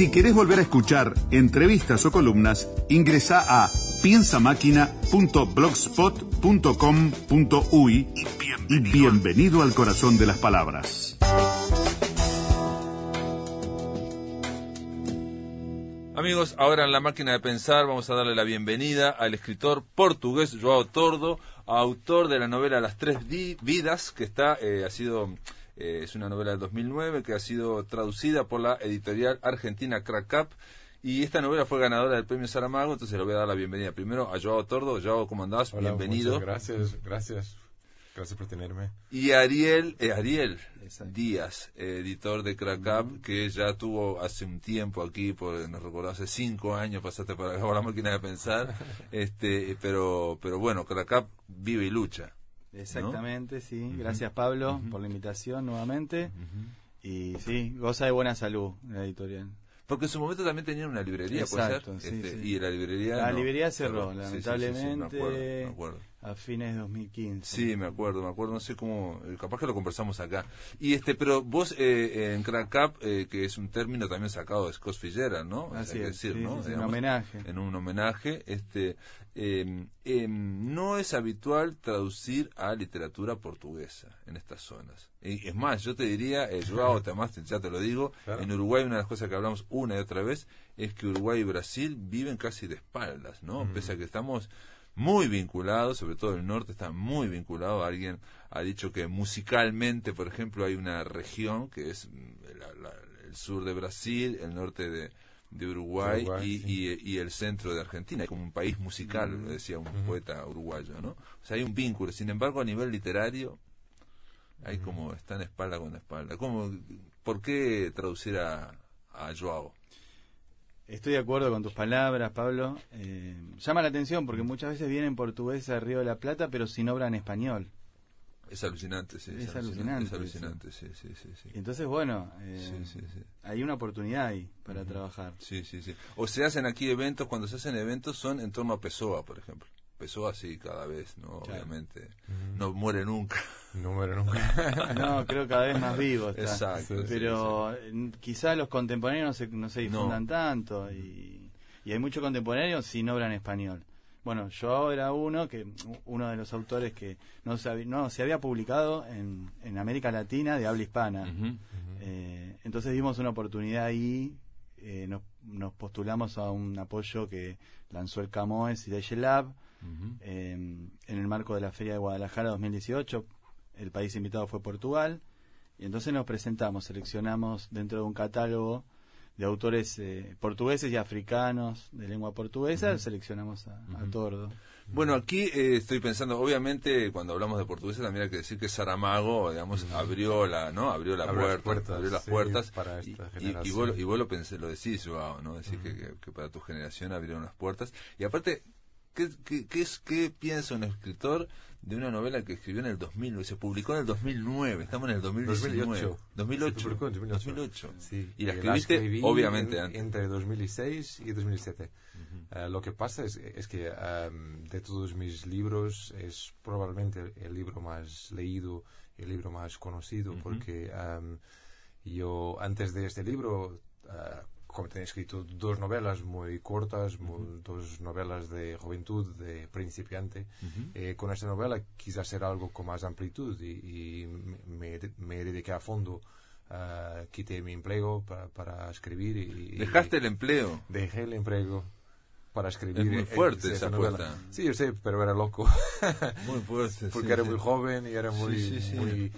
Si querés volver a escuchar entrevistas o columnas, ingresa a piensamáquina.blogspot.com.uy y bienvenido al corazón de las palabras. Amigos, ahora en la máquina de pensar vamos a darle la bienvenida al escritor portugués Joao Tordo, autor de la novela Las tres vidas, que está eh, ha sido eh, es una novela del 2009 que ha sido traducida por la editorial argentina Crack y esta novela fue ganadora del premio Saramago, entonces le voy a dar la bienvenida primero a Joao Tordo. Joao, ¿cómo andás? Bienvenido. gracias, gracias. Gracias por tenerme. Y Ariel, eh, Ariel Díaz, editor de Crack que ya tuvo hace un tiempo aquí, por, nos recordó hace cinco años pasaste por acá por la máquina de pensar, este, pero, pero bueno, Crack vive y lucha. Exactamente, sí. Gracias Pablo por la invitación nuevamente. Y sí, goza de buena salud la editorial. Porque en su momento también tenían una librería, Exacto, este, Y la librería. La librería cerró, lamentablemente. A fines de 2015. Sí, me acuerdo, me acuerdo, no sé cómo, eh, capaz que lo conversamos acá. Y este, pero vos eh, en Crack Up, eh, que es un término también sacado de Scott Fitzgerald, ¿no? Así es, decir, un homenaje. En un homenaje, este, em, no es habitual traducir a literatura portuguesa en estas zonas. Y es más, yo te diría, eh, Joao, además ya te lo digo, en Uruguay una de las cosas que hablamos una y otra vez es que Uruguay y Brasil viven casi de espaldas, ¿no? Pese a que estamos muy vinculado, sobre todo el norte está muy vinculado. Alguien ha dicho que musicalmente, por ejemplo, hay una región que es mm, el sur de Brasil, el norte de, Uruguay, y, el centro de Argentina, como un país musical, mm. decía un poeta uruguayo, ¿no? O sea, hay un vínculo. Sin embargo, a nivel literario, hay mm. como están espalda con espalda. ¿Cómo, ¿Por qué traducir a, a Joao? Estoy de acuerdo con tus palabras, Pablo. Eh, llama la atención porque muchas veces vienen portugueses a Río de la Plata, pero sin obra en español. Es alucinante, sí. Es, alucinante. Es alucinante, sí, sí, sí, Entonces, bueno, eh, hay una oportunidad ahí para trabajar. Sí, sí, sí. O se hacen aquí eventos, cuando se hacen eventos son en torno a Pessoa, por ejemplo empezó así cada vez, ¿no? Obviamente. No muere nunca. No muere nunca. no, creo cada vez más vivo está. Exacto. Pero quizá los contemporáneos no se, no se difundan tanto y, y hay muchos contemporáneos sin obra en español. Bueno, yo era uno que uno de los autores que no se había, no, se había publicado en, en América Latina de habla hispana. Eh, entonces dimos una oportunidad ahí, eh, nos, nos, postulamos a un apoyo que lanzó el Camoes y Em, en el marco de la Feria de Guadalajara 2018. El país invitado fue Portugal. Y entonces nos presentamos, seleccionamos dentro de un catálogo de autores eh, portugueses y africanos de lengua portuguesa, seleccionamos a, Tordo. Bueno, aquí eh, estoy pensando, obviamente, cuando hablamos de portuguesa también hay que decir que Saramago, digamos, abrió la, ¿no? Abrió la puerta, abrió las puertas para esta y, y, vos, y, vos, lo pensé, lo decís, ¿no? Decir que, que, para tu generación abrieron las puertas. Y aparte, ¿Qué, qué, es, ¿Qué piensa un escritor de una novela que escribió en el 2000? Se publicó en el 2009, estamos en el 2019. 2008. 2008. Sí. Y la escribiste, obviamente, Entre 2006 y 2007. Eh, lo que pasa es, es que em, de todos mis libros es probablemente el libro más leído, el libro más conocido, porque em, yo antes de este libro uh, como tenía escrito dos novelas muy cortas, dos novelas de juventud, de principiante. Eh, con esta novela quise hacer algo con más amplitud y, me, me, dediqué a fondo. Uh, quité mi empleo para, para escribir y, ¿Dejaste el empleo? Dejé el empleo para escribir. Es muy fuerte esa puerta. Sí, yo sé, pero era loco. muy fuerte. Porque era muy joven y era muy, muy,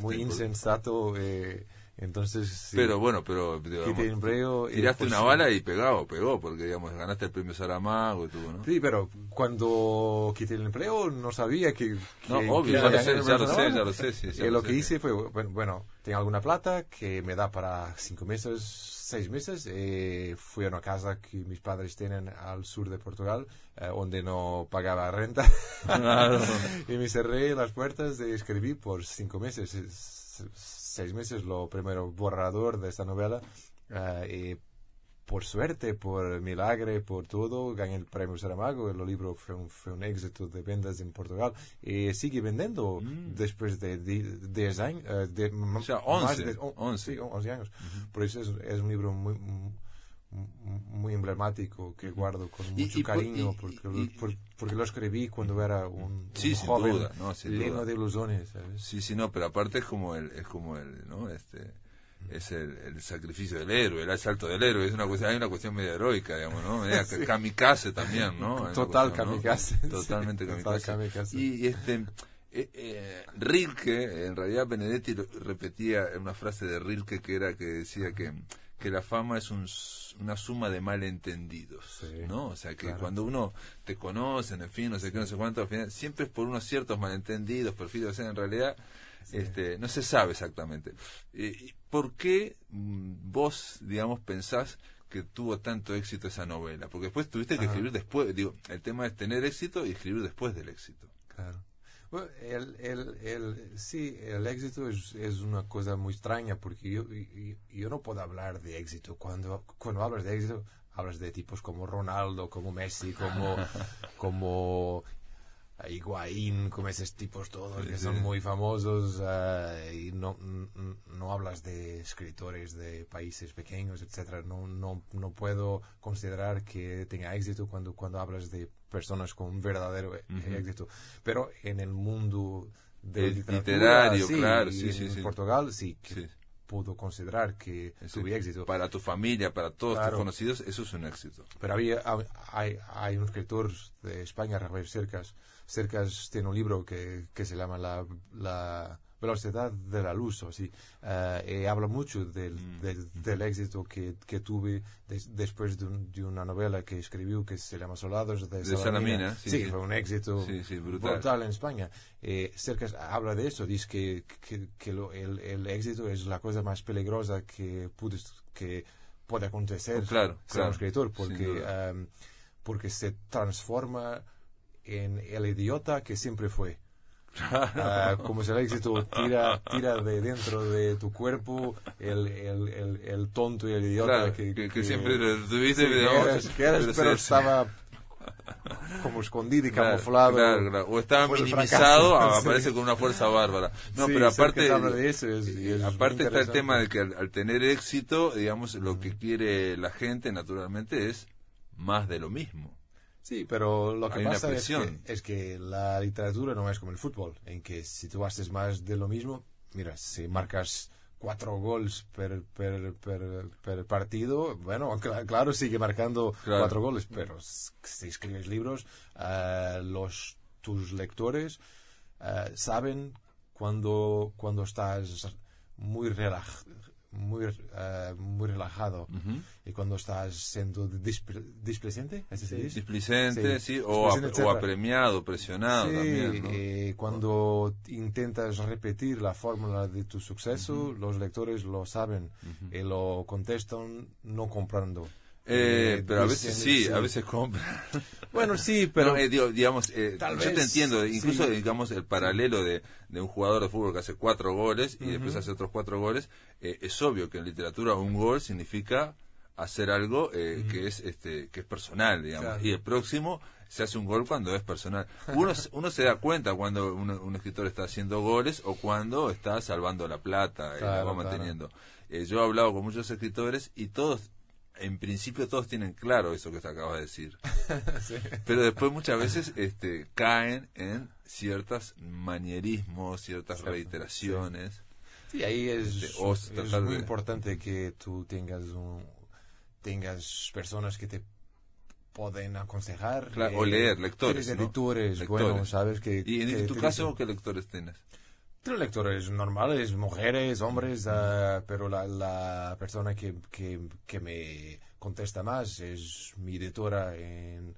muy insensato. Eh, entonces, pero bueno, pero tiraste una bala y pegado, pegó, porque digamos ganaste el premio Saramago y todo, ¿no? Sí, pero cuando quité el empleo no sabía que, no, obvio, ya, lo sé, ya, lo sé, ya lo sé, sí, ya lo, que hice fue bueno, tengo alguna plata que me da para cinco meses, seis meses. Eh, fui a una casa que mis padres tienen al sur de Portugal, eh, donde no pagaba renta. y me cerré las puertas y escribí por cinco meses seis meses lo primero borrador de esta novela eh, y por suerte, por milagre, por todo, gané el premio Saramago. El libro fue un, fue un éxito de ventas en Portugal y sigue vendiendo mm. después de 10 años. Eh, de, o sea, 11, de, 11. Sí, 11 años. Por eso es, es, un libro muy, muy emblemático que guardo con mucho cariño porque, lo, porque lo escribí cuando era un, joven lleno de ilusiones sí sí no pero aparte es como el es como el no este es el, sacrificio del héroe, el asalto del héroe, es una cuestión, hay una cuestión media heroica, digamos, ¿no? Kamikaze también, ¿no? Total kamikaze. Totalmente kamikaze. Y, este, eh, eh, Rilke, en realidad Benedetti repetía una frase de Rilke que era que decía que, que la fama es una suma de malentendidos, ¿no? O sea, que cuando uno te conoce, en fin, no sé qué, no sé cuánto, al final, siempre es por unos ciertos malentendidos, perfiles, o sea, en realidad este, no se sabe exactamente. Eh, ¿Por qué mm, vos, digamos, pensás que tuvo tanto éxito esa novela? Porque después tuviste que escribir después, digo, el tema es tener éxito y escribir después del éxito. Claro. Bueno, el, el, el, sí, el éxito es, es, una cosa muy extraña porque yo, yo, no puedo hablar de éxito. Cuando, cuando hablas de éxito, hablas de tipos como Ronaldo, como Messi, como, como Higuaín, como esos tipos todos que son muy famosos eh, y no, no hablas de escritores de países pequeños, etcétera. No, no, no puedo considerar que tenga éxito cuando, cuando hablas de personas con verdadero éxito. Pero en el mundo de literario, claro, sí, sí, en Portugal sí, puedo considerar que tuve éxito. Para tu familia, para todos tus conocidos, eso es un éxito. Pero había, hay, hay un escritor de España, Rafael Cercas, Cercas tiene un libro que, que se llama la, la velocidad de la luz, o así, eh, y habla mucho del, mm. del, del éxito que, que tuve después de, de, una novela que escribió que se llama Soldados de, Salamina. Sí, fue un éxito brutal. en España. Eh, Cercas habla de eso, dice que, que, que lo, el, el, éxito es la cosa más peligrosa que, puedes, que puede acontecer claro, claro, un escritor, porque, um, porque se transforma en el idiota que siempre fue. Ah, como si el éxito tira, tira de dentro de tu cuerpo el, el, el, el tonto y el idiota que, que, siempre tuviste pero estaba como escondido y camuflado. o estaba minimizado aparece con una fuerza bárbara. No pero aparte aparte está el tema de que al, tener éxito digamos lo que quiere la gente naturalmente es más de lo mismo Sí, pero lo que pasa es que, es que, la literatura no es como el fútbol, en que si tú haces más de lo mismo, mira, si marcas cuatro goles per, per, per, partido, bueno, claro, sigue marcando cuatro goles, pero si escribes libros, uh, los, tus lectores uh, saben cuando, cuando estás muy relajado muy, uh, muy relajado. Uh -huh. Y cuando estás siendo displ displicente, ¿es sí, displicente, sí, sí o, ap o, apremiado, presionado sí, también. ¿no? eh, cuando intentas repetir la fórmula de tu suceso, uh -huh. los lectores lo saben y lo contestan no comprando. Eh, eh, pero a veces sí, a veces compran. Bueno, sí, pero... Eh, digamos, eh, yo te entiendo, incluso digamos el paralelo de, de, un jugador de fútbol que hace cuatro goles y después hace otros cuatro goles, es obvio que en literatura un gol significa hacer algo que es este que es personal, digamos, y el próximo se hace un gol cuando es personal. Uno, uno se da cuenta cuando un, escritor está haciendo goles o cuando está salvando la plata y la va manteniendo. yo he hablado con muchos escritores y todos en principio todos tienen claro eso que te acabas de decir. Pero después muchas veces este, caen en ciertos manierismos, ciertas reiteraciones. Sí. ahí es, este, es muy importante que tú tengas un, tengas personas que te pueden aconsejar. o leer, lectores. lectores, bueno, ¿sabes? Que, ¿Y en tu caso qué lectores tienes? Tengo lectores normales, mujeres, hombres, uh, pero la, la persona que, que, que, me contesta más es mi editora en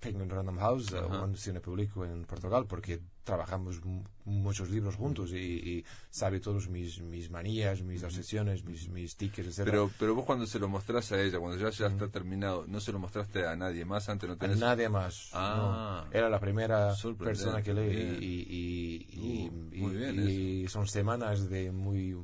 Penguin Random House, uh -huh. un cine público en Portugal, porque trabajamos muchos libros juntos y, sabe todos mis, mis manías, mis obsesiones, mis, mis tickets, etc. Pero, pero vos cuando se lo mostrás a ella, cuando ya, ya está terminado, ¿no se lo mostraste a nadie más antes? No tenés... A nadie más. Ah. Era la primera persona que leí y, y, y, uh, son semanas de muy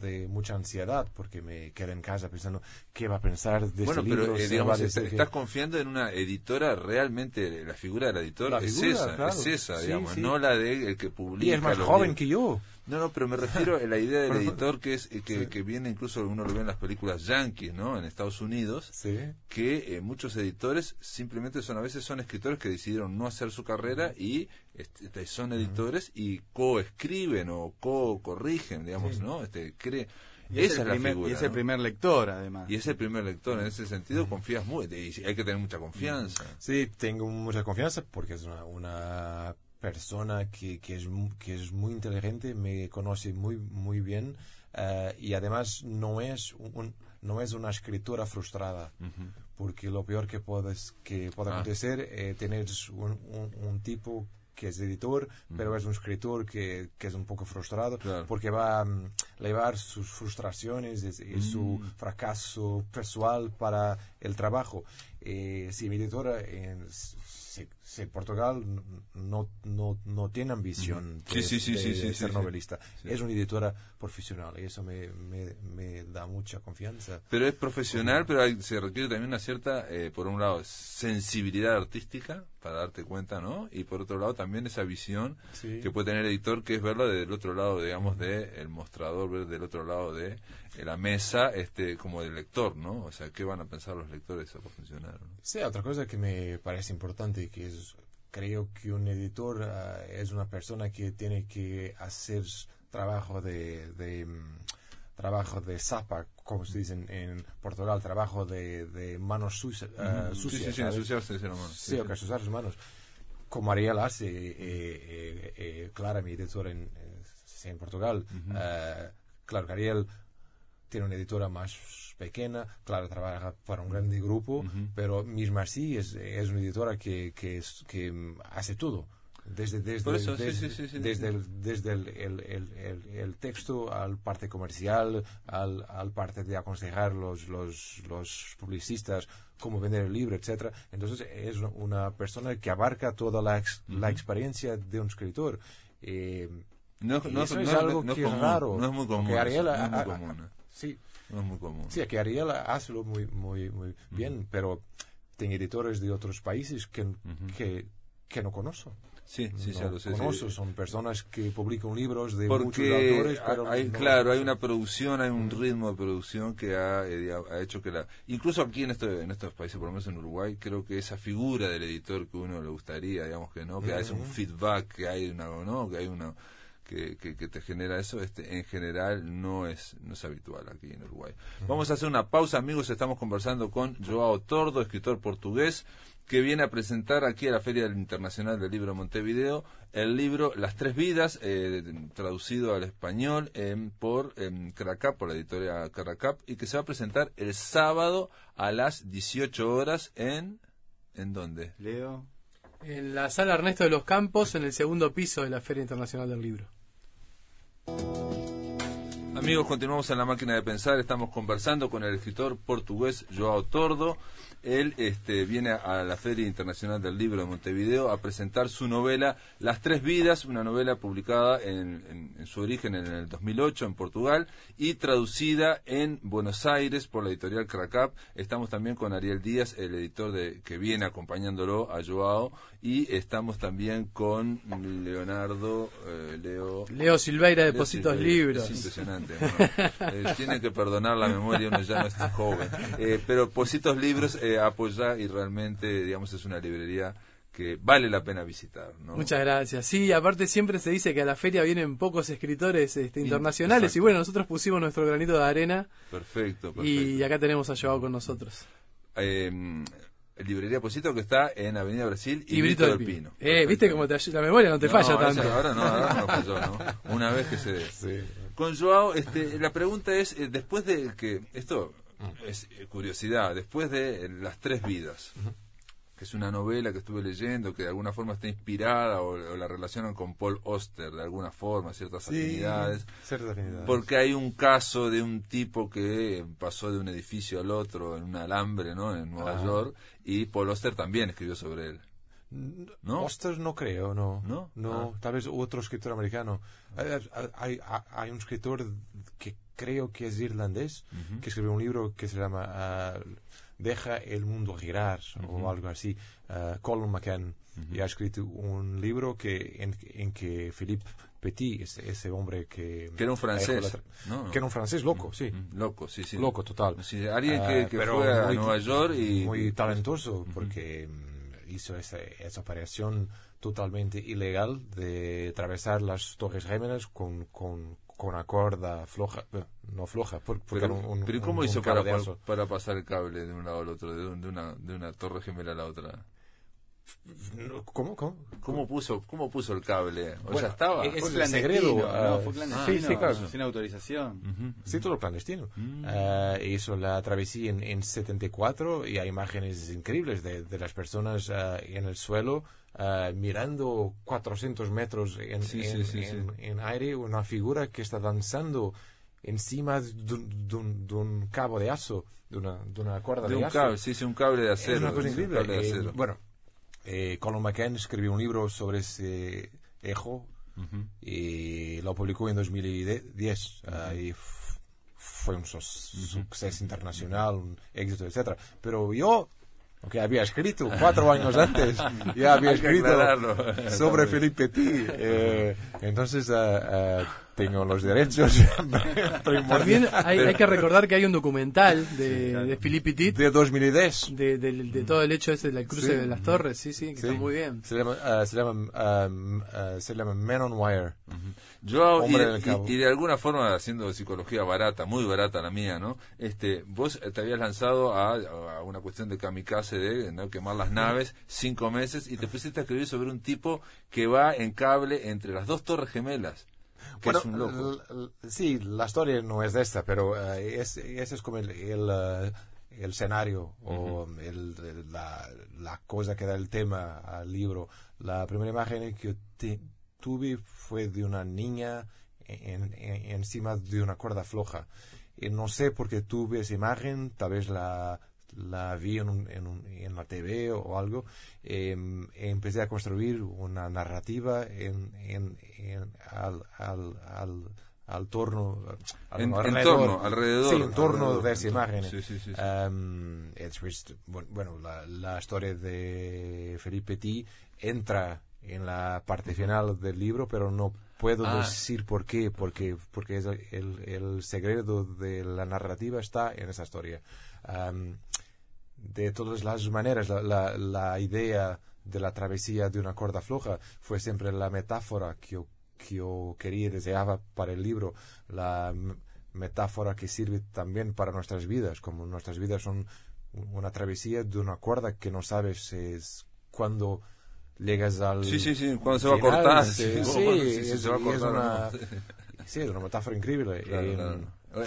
de mucha ansiedad porque me quedé en casa pensando qué va a pensar de bueno, este pero, eh, digamos, estás confiando en una editora realmente la figura de la editora es esa es esa digamos no la de el que publica y es más joven que yo. No, no, pero me refiero a la idea del editor que es que, que, viene incluso uno lo ve en las películas yankees, ¿no? En Estados Unidos, que eh, muchos editores simplemente son a veces son escritores que decidieron no hacer su carrera y este, son editores y coescriben o co-corrigen, digamos, ¿no? Este, cree y Esa es, el primer, y es el primer lector, además. Y es el primer lector. En ese sentido, confías muy. Y hay que tener mucha confianza. Sí, tengo mucha confianza porque es una, una persona que, que, es, que es muy inteligente, me conoce muy, muy bien uh, y además no es, un, no es una escritura frustrada. Porque lo peor que, puedes, que puede ah. acontecer es eh, tener un, un, un tipo que es editor, pero es un escritor que, que es un poco frustrado porque va a mm, llevar sus frustraciones y, su mm. fracaso personal para el trabajo. Eh, si mi editora en, si, Portugal no, no, no tiene ambición de, ser novelista. Es una editora profesional y eso me, me, da mucha confianza. Pero es profesional, pero se requiere también una cierta, eh, por un lado, sensibilidad artística para darte cuenta, ¿no? Y por otro lado también esa visión que puede tener el editor, que es verlo desde el otro lado, digamos, del mostrador, ver del otro lado de la mesa este como del lector, ¿no? O sea, ¿qué van a pensar los lectores a funcionar? Sí, otra cosa que me parece importante que es creo que un editor ah, es una persona que tiene que hacer trabajo de, de mm, trabajo de zapa, como se dice en, Portugal, trabajo de, de manos sucias. Uh, sucias sí, sí, sí, manos. Sí, sí, sí. usar sus manos. Como Ariel hace, eh, eh, eh, Clara, mi editor en, en Portugal. Uh claro que Ariel tiene una editora más pequeña, claro, trabaja para un grande grupo, pero misma así es, es una editora que, que, que hace todo. Desde, desde, desde, el, desde el, el, el, texto al parte comercial, al, al parte de aconsejar los, los, los publicistas cómo vender el libro, etcétera. Entonces es una persona que abarca toda la, la experiencia de un escritor. Eh, no, no, eso es algo que es raro. No es muy común. Que Ariel, muy común. Sí. No es muy común. Sí, que Ariel hace muy, muy, muy bien, pero tiene editores de otros países que, que, que no conozco. Sí, sí, no, lo sé. Conozco, son personas que publican libros de muchos autores, pero hay, claro, hay una producción, hay un ritmo de producción que ha, eh, ha, hecho que la... Incluso aquí en, esto, en estos países, por lo menos en Uruguay, creo que esa figura del editor que uno le gustaría, digamos que no, que hay un feedback, que hay una, ¿no? que hay una que, que, te genera eso, este, en general no es, no es habitual aquí en Uruguay. Vamos a hacer una pausa, amigos. Estamos conversando con Joao Tordo, escritor portugués, que viene a presentar aquí a la Feria Internacional del Libro Montevideo el libro Las Tres Vidas, eh, traducido al español por eh, por la editorial Caracap, y que se va a presentar el sábado a las 18 horas en... ¿En dónde? Leo. En la sala Ernesto de los Campos, en el segundo piso de la Feria Internacional del Libro. Amigos, continuamos en la máquina de pensar. Estamos conversando con el escritor portugués Joao Tordo. Él este, viene a la Feria Internacional del Libro de Montevideo a presentar su novela Las Tres Vidas, una novela publicada en, su origen en el 2008 en Portugal y traducida en Buenos Aires por la editorial Cracap. Estamos también con Ariel Díaz, el editor de, que viene acompañándolo a Joao, y estamos también con Leonardo, eh, Leo... Leo Silveira de Positos Libros. Es impresionante. Eh, tiene que perdonar la memoria, uno ya no está joven. Eh, pero Positos Libros apoya y realmente, digamos, es una librería que vale la pena visitar. ¿no? Muchas gracias. Sí, aparte siempre se dice que a la feria vienen pocos escritores este, internacionales y bueno, nosotros pusimos nuestro granito de arena. Perfecto, Y acá tenemos a Joao con nosotros. Eh, librería Posito que está en Avenida Brasil y, Brito, del Pino. Eh, viste cómo la memoria no te falla tanto. Ahora no, ahora no falló, ¿no? Una vez que se... Con Joao, este, la pregunta es, eh, después de que... Esto es eh, curiosidad, después de Las Tres Vidas, que es una novela que estuve leyendo, que de alguna forma está inspirada o, la relacionan con Paul Oster, de alguna forma, ciertas afinidades. Porque hay un caso de un tipo que pasó de un edificio al otro en un alambre, ¿no? En Nueva York, y Paul Oster también escribió sobre él. ¿No? Oster no creo, no. No, no ah. tal vez otro escritor americano. Hay, hay, un escritor que creo que es irlandés, que escribió un libro que se llama ah, Deja el mundo girar o algo así. Uh, Colin McCann y ha escrito un libro que en, en que Philip Petit, ese, hombre que... Que era un francés. Que era un francés loco, sí. Loco, sí, sí. Loco, total. alguien que, que fue a Nueva York y... Muy talentoso, porque mm, hizo esa, esa operación totalmente ilegal de atravesar las Torres Gemelas con, con, con una cuerda floja, no floja, porque pero, un, pero ¿cómo hizo para, para, pasar el cable de un lado al otro, de, de, una, de una torre gemela a la otra? ¿Cómo, cómo? ¿Cómo puso, cómo puso el cable? ¿O ya estaba? Es clandestino, ¿no? Fue clandestino, sí, sí, claro. sin autorización. Sí, todo clandestino. Uh, hizo la travesía en, en 74 y hay imágenes increíbles de, de las personas uh, en el suelo uh, mirando 400 metros en, en, en, aire, una figura que está danzando encima de un, de un, cabo de aso, de una, de una cuerda de, de un aso. Cable, sí, sí, un cable de acero. Es una cosa increíble. Eh, bueno, eh, Colin McCann escribió un libro sobre ese ejo y lo publicó en 2010 y fue un suceso internacional, un éxito, etcétera. Pero yo que había escrito cuatro años antes, ya había escrito sobre Felipe Petit. Eh, entonces, eh, tengo los derechos. También hay, que recordar que hay un documental de, de Philippe Petit. De 2010. De, de, todo el hecho ese del cruce de las torres, sí, sí, que está muy bien. Se llama, uh, se, llama, um, uh, se llama Men on Wire. Yo, y, de alguna forma, haciendo psicología barata, muy barata la mía, ¿no? Este, vos te habías lanzado a, a una cuestión de kamikaze, de ¿no? quemar las naves, cinco meses, y te pusiste a escribir sobre un tipo que va en cable entre las dos torres gemelas bueno, sí, la historia no es esta, pero eh, ese es como el, el, eh, escenario o la, la, cosa que da el tema al libro. La primera imagen que tuve fue de una niña en, encima de una cuerda floja. Y no sé por qué tuve esa imagen, tal vez la, la vi en, en, en, la TV o algo, em, empecé a construir una narrativa en, al, al, al, al torno, en, alrededor, alrededor, sí, en torno de esa imagen. Em, bueno, la, la, historia de Felipe Petit entra en la parte final del libro, pero no puedo ah. decir por qué, porque, porque es el, el secreto de la narrativa está en esa historia. Um, de todas las maneras, la, la, idea de la travesía de una cuerda floja fue siempre la metáfora que yo, que yo quería y deseaba para el libro, la metáfora que sirve también para nuestras vidas, como nuestras vidas son una travesía de una cuerda que no sabes es cuando llegas al sí sí sí cuando se va a cortar. sí, es, una sí es una metáfora increíble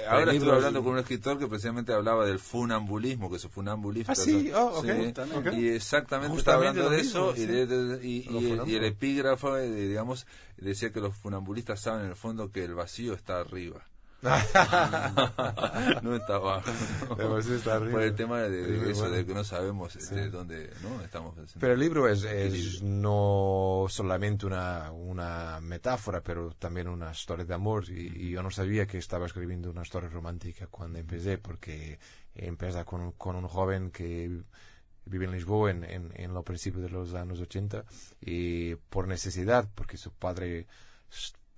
Ahora estuve hablando con un escritor que precisamente hablaba del funambulismo, que su funambulista. Ah, sí, oh, okay. Y exactamente estaba hablando de eso, y, y, el epígrafo, eh, digamos, decía que los funambulistas saben en el fondo que el vacío está arriba. no está abajo. Por el tema de, eso, de que no sabemos este, dónde ¿no? estamos. Pero el libro es, es no solamente una, una metáfora, pero también una historia de amor. Y, yo no sabía que estaba escribiendo una historia romántica cuando empecé, porque empieza con, con un joven que vive en Lisboa en, en, en los principios de los años 80 y por necesidad, porque su padre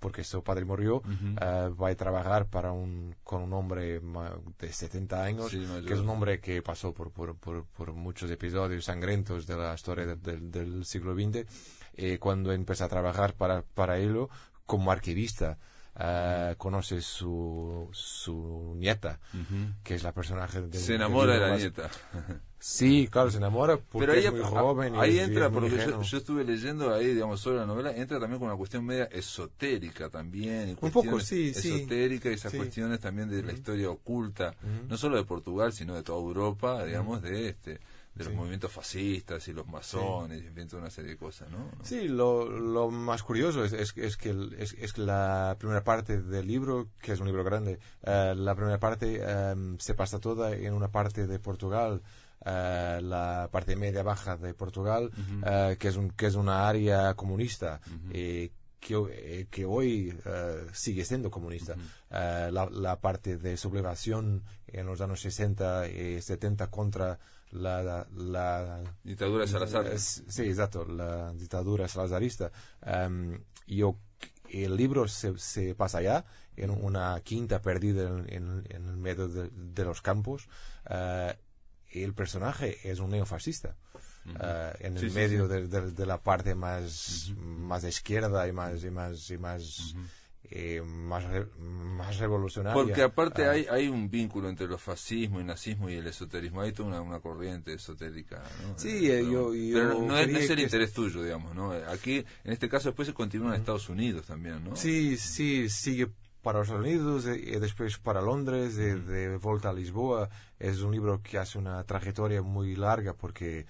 porque su padre murió, eh, va a trabajar para un, con un hombre de 70 años, que es un hombre que pasó por, por, por, muchos episodios sangrentos de la historia del siglo XX, y cuando empezó a trabajar para, para él como arquivista, uh, conoce su, su nieta, que es la personaje de... Se enamora de la nieta. Sí, claro, se enamora porque Pero es muy joven. Ahí entra, porque yo, yo, estuve leyendo ahí, digamos, sobre la novela, entra también con una cuestión media esotérica también. Un poco, sí, esotérica y esas cuestiones también de la historia oculta, no solo de Portugal, sino de toda Europa, digamos, de este de los movimientos fascistas y los masones, y toda una serie de cosas, ¿no? Sí, lo, lo más curioso es, es, que es, es, la primera parte del libro, que es un libro grande, eh, la primera parte em, se pasa toda en una parte de Portugal, eh, la parte media baja de Portugal, eh, que, es un, que es una área comunista. que, que, hoy sigue siendo comunista. la, la, parte de sublevación en los años 60 y 70 contra la, la, dictadura salazar. sí, exacto, la dictadura salazarista. Em, yo el libro se, se pasa allá, en una quinta perdida en, en, el medio de, los campos. Uh, el personaje es un neofascista. Uh, en el medio De, de, la parte más, más de izquierda y más y más y más eh, más, más revolucionaria. Porque aparte ah. hay, hay un vínculo entre los fascismo y nazismo y el esoterismo. Hay toda una, una corriente esotérica. ¿no? Sí, eh, yo, pero no, es, no es el interés tuyo, digamos. ¿no? Aquí, en este caso, después se continúa en Estados Unidos también. ¿no? Sí, sí, sigue para los Estados Unidos y después para Londres, de, de, vuelta a Lisboa. Es un libro que hace una trayectoria muy larga porque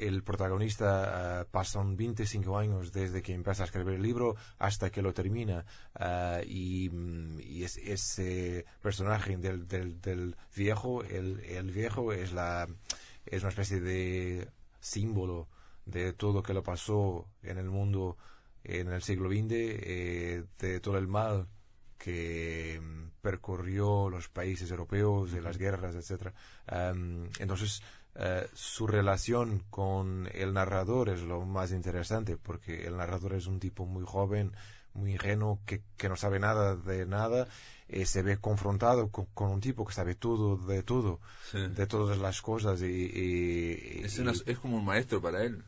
el protagonista uh, pasa 25 años desde que empieza a escribir el libro hasta que lo termina. Uh, y, y es, ese personaje del, del, del viejo, el, el, viejo es, la, es una especie de símbolo de todo lo que lo pasó en el mundo en el siglo XX, eh, de todo el mal que mm, percorrió los países europeos de las guerras, etc. entonces, eh, su relación con el narrador es lo más interesante, porque el narrador es un tipo muy joven, muy ingenuo, que, que no sabe nada de nada, y se ve confrontado con, un tipo que sabe todo de todo, de todas las cosas. Y, es, es como un maestro para él.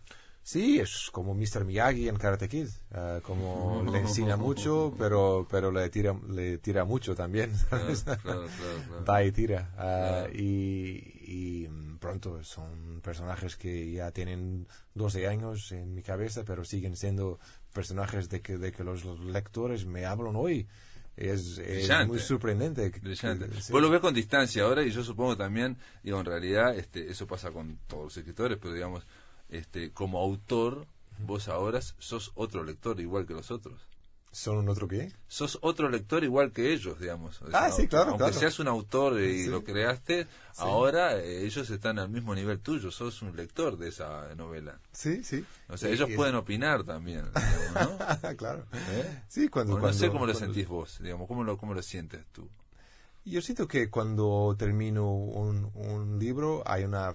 Sí, es como Mr. Miyagi en Karate Kid, uh, como le enseña mucho, pero pero le tira le tira mucho también, ¿sabes? Claro, claro, claro, da y tira. Uh, y, y, pronto son personajes que ya tienen 12 años en mi cabeza, pero siguen siendo personajes de que, de que los lectores me hablan hoy. Es, es, muy sorprendente. Brillante. Vos lo ves con distancia ahora y yo supongo también, digo, en realidad este, eso pasa con todos los escritores, pero digamos, este, como autor, vos ahora sos otro lector igual que los otros. ¿Son un otro qué? Sos otro lector igual que ellos, digamos. ah, sí, claro. Aunque seas un autor y lo creaste, ahora eh, ellos están al mismo nivel tuyo, sos un lector de esa novela. Sí, sí. O sea, ellos pueden opinar también, ¿no? claro. ¿Eh? Sí, cuando, No sé cómo lo sentís vos, digamos, ¿cómo lo, cómo lo sientes tú? Yo siento que cuando termino un, un libro hay una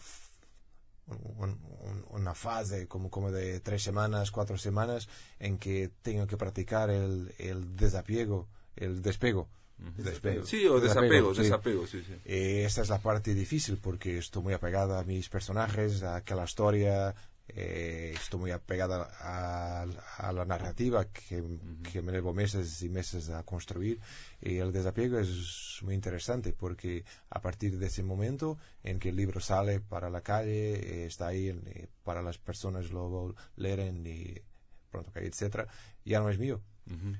una fase como, como de tres semanas, cuatro semanas, en que tengo que practicar el, el desapiego, el despego. Sí, o desapego, desapego, sí. sí, eh, esa es la parte difícil porque estoy muy apegada a mis personajes, a que la historia, eh, estoy muy apegada a, la narrativa que, que, me llevo meses y meses a construir y el desapego es muy interesante porque a partir de ese momento en que el libro sale para la calle, eh, está ahí eh, para las personas lo leen y pronto que etcétera, ya no es mío.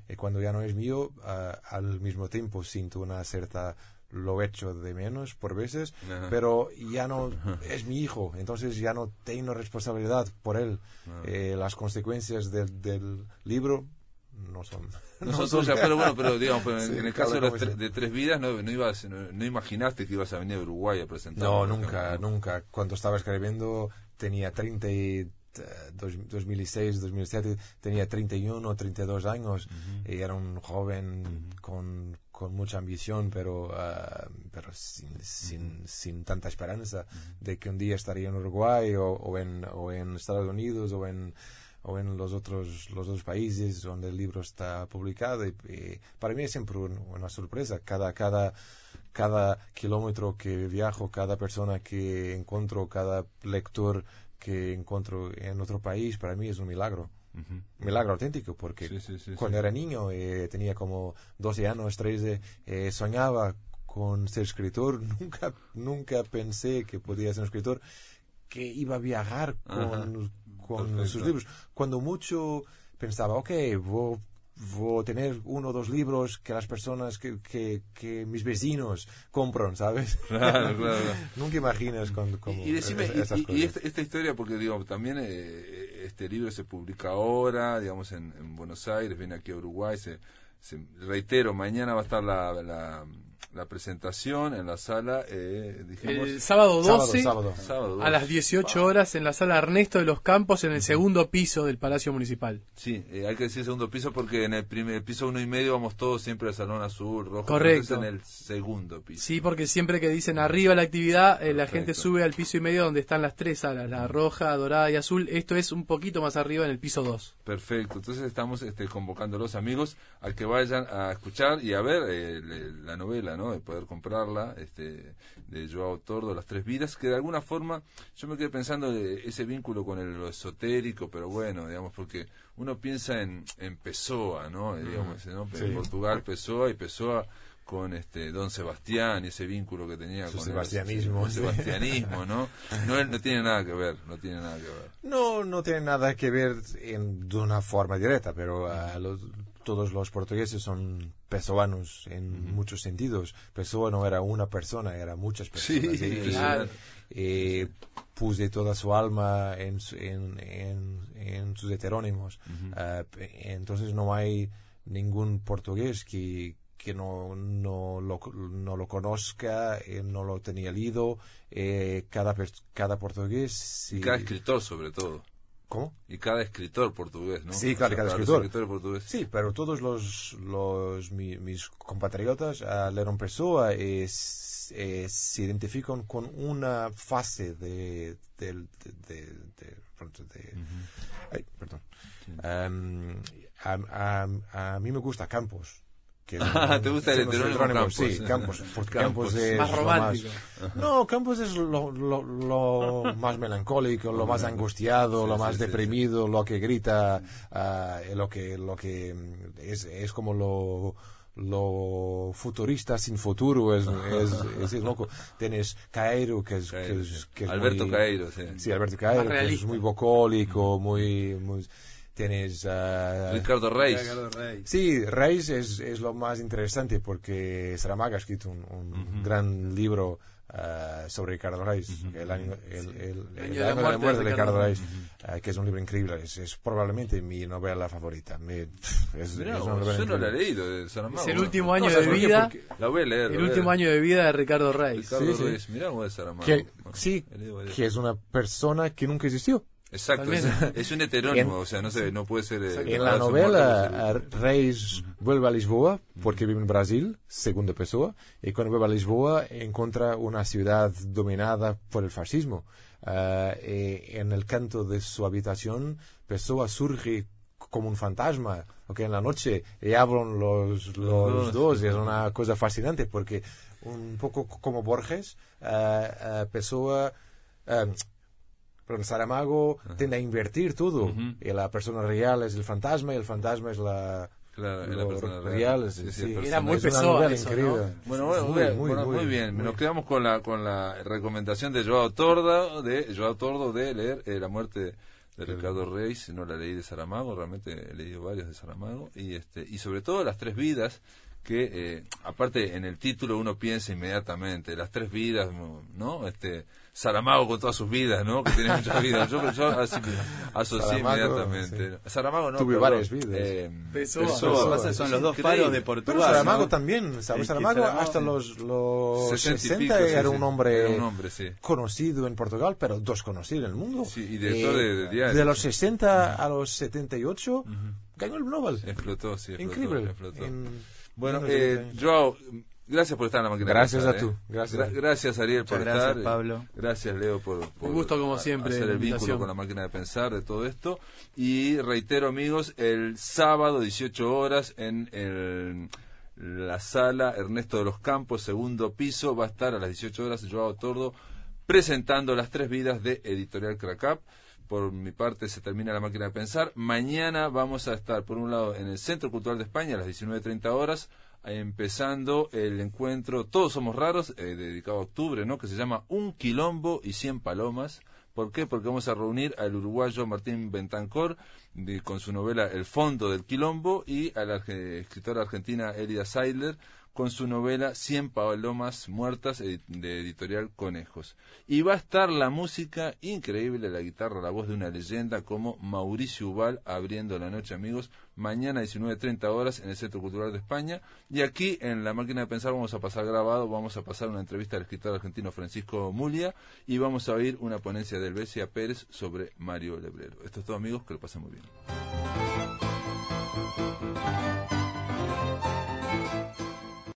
Y cuando ya no es mío, ah, al mismo tiempo siento una cierta lo echo de menos por veces, pero ya no es mi hijo, entonces ya no tengo responsabilidad por él. Eh, las consecuencias del, del libro no son. No, son pero bueno, pero digamos, en el caso de, Tres Vidas, no, no, ibas, no, imaginaste que ibas a venir a Uruguay a presentar. No, nunca, nunca. Cuando estaba escribiendo tenía 30 y 2006, 2007, tenía 31 o 32 años y era un joven con, con, mucha ambición, pero, uh, pero sin, sin, sin, tanta esperanza de que un día estaría en Uruguay o, o, en, o en Estados Unidos o en, o en los otros, los otros países donde el libro está publicado. Y, para mí es siempre una sorpresa. Cada, cada, cada kilómetro que viajo, cada persona que encuentro, cada lector que encuentro en otro país, para mí es un milagro. Milagro auténtico, porque cuando era niño, eh, tenía como 12 años, 13, eh, soñaba con ser escritor. Nunca, nunca pensé que podía ser un escritor que iba a viajar con, con sus libros. Cuando mucho pensaba, ok, voy voy a tener uno o dos libros que las personas, que, que, mis vecinos compran, ¿sabes? Claro, claro. Nunca imaginas con, y, decime, y, esta, historia, porque digo, también eh, este libro se publica ahora, digamos, en, Buenos Aires, viene aquí a Uruguay, se, reitero, mañana va a estar la, la, la presentación en la sala, eh, dijimos, el sábado 12 Sábado, a las 18 horas en la sala Ernesto de los Campos en el segundo piso del Palacio Municipal. Sí, eh, hay que decir segundo piso porque en el primer piso uno y medio vamos todos siempre al salón azul, rojo, Correcto. en el segundo piso. Sí, porque siempre que dicen arriba la actividad, eh, la gente sube al piso y medio donde están las tres salas, la roja, dorada y azul. Esto es un poquito más arriba en el piso 2. Perfecto, entonces estamos este, convocando a los amigos a que vayan a escuchar y a ver eh, la novela, ¿no? De poder comprarla, este, de Joao Tordo, Las Tres Vidas, que de alguna forma yo me quedé pensando de ese vínculo con el, lo esotérico, pero bueno, digamos, porque uno piensa en, en Pessoa, ¿no? Digamos, ¿no? En Portugal, Pessoa y Pessoa con este Don Sebastián y ese vínculo que tenía con sebastianismo, el, sebastianismo, ¿no? ¿no? No tiene nada que ver, no tiene nada que ver. No, no tiene nada que ver en, de una forma directa, pero uh, los, todos los portugueses son pesoanos en muchos sentidos. Pessoa no era una persona, era muchas personas. Sí, y, claro. y, puse toda su alma en, en, en, en sus heterónimos. uh, entonces no hay ningún portugués que que no, no, lo, no lo conozca, eh, no lo tenía leído, eh, cada, cada portugués... Y cada escritor sobre todo. ¿Cómo? Y cada escritor portugués, ¿no? Sí, claro, o sea, cada escritor. portugués. Sí, pero todos los, los mi, mis compatriotas uh, leyeron Pessoa y eh, se identifican con una fase de... de, de, de, de uh -huh. ay, perdón. Sí. Um, a, a, a mí me gusta Campos. Que ah, ¿te gusta el heterónimo Campos? Sí, Campos. Porque Campos, Campos es más romántico. Más, no, Campos es lo, lo, lo más melancólico, lo más angustiado, Sí, lo más sí, sí, deprimido, lo que grita, uh, lo que, lo que es, es como lo lo futurista sin futuro es, es, es, loco. Tienes Cairo, que es... Cairo, que es, que es Alberto muy, Cairo, sí. Sí, Alberto Cairo, que es muy vocólico, muy... muy tienes uh, Ricardo Reis. Ricardo Reis. Sí, Reis es, es, lo más interesante porque Saramago ha escrito un, un uh -huh. gran libro uh, sobre Ricardo Reis, uh -huh. el año, el, el, el, año, de la muerte, de, de Ricardo Reis, uh -huh. que es un libro increíble, es, es probablemente mi novela favorita. Me, es, yo no la he leído de Saramago. Es el último año no, de vida. La voy a leer. El último año de vida de Ricardo Reis. Ricardo sí, Reis, sí. mirá cómo es Saramago. Que, bueno, sí, que es una persona que nunca existió. Exacto, es, es, un heterónimo, en, o sea, no, se, no puede ser... Eh, en la novela, uh -huh. vuelve a Lisboa porque vive en Brasil, según Pessoa, y cuando vuelve a Lisboa encuentra una ciudad dominada por el fascismo. Uh, en el canto de su habitación, Pessoa surge como un fantasma, que en la noche y hablan los, los, los dos, y es una cosa fascinante porque un poco como Borges, uh, Pessoa... Pero Saramago uh -huh. tiende a invertir todo. Uh -huh. Y la persona real es el fantasma y el fantasma es la, Claro, la persona real. Sí, Era muy pesado. ¿no? Bueno, bueno, muy, muy, bueno, muy, muy bien. Nos quedamos con la con la recomendación de Joao Tordo de Joao Tordo de leer eh, La muerte de Ricardo Reis. No la leí de Saramago, realmente he leído varios de Saramago y este y sobre todo las tres vidas que eh, aparte en el título uno piensa inmediatamente las tres vidas, ¿no? Este Saramago con todas sus vidas, ¿no? Que tiene muchas vidas. Yo, yo así asocié inmediatamente. Sí. Saramago no. Tuve pero, varias vidas. Eh, Pessoa. Pessoa. Pessoa. Son los dos faros de Portugal. Pero Saramago ¿no? también, ¿sabes? Saramago, Saramago, hasta los, los 60, 60 pico, era, sí, un hombre era un hombre sí. conocido en Portugal, pero desconocido en el mundo. Sí, y director eh, de, de diarios. De los 60 a los 78 uh -huh. ganó el Nobel. Explotó, sí. Explotó, Increíble. Explotó. En, bueno, eh, Joao, gracias por estar en la máquina. Gracias pensar, a tú. ¿eh? Gracias. Gra gracias Ariel por gracias, estar. Pablo. Gracias Leo por, por un gusto como siempre hacer el vínculo con la máquina de pensar de todo esto. Y reitero amigos, el sábado 18 horas en el, la sala Ernesto de los Campos, segundo piso, va a estar a las 18 horas Joao Tordo presentando las tres vidas de Editorial Cracap por mi parte se termina la máquina de pensar. Mañana vamos a estar, por un lado, en el Centro Cultural de España a las 19.30 horas, empezando el encuentro Todos Somos Raros, eh, dedicado a octubre, ¿no? que se llama Un Quilombo y 100 Palomas. ¿Por qué? Porque vamos a reunir al uruguayo Martín Bentancor de, con su novela El Fondo del Quilombo y a la escritora argentina Elida Seidler con su novela Cien palomas muertas de editorial Conejos. Y va a estar la música increíble, la guitarra, la voz de una leyenda como Mauricio Ubal abriendo la noche, amigos, mañana 19.30 horas en el Centro Cultural de España. Y aquí en la máquina de pensar vamos a pasar grabado, vamos a pasar una entrevista al escritor argentino Francisco Mulia y vamos a oír una ponencia del Besia Pérez sobre Mario Lebrero. Esto es todo amigos, que lo pasen muy bien.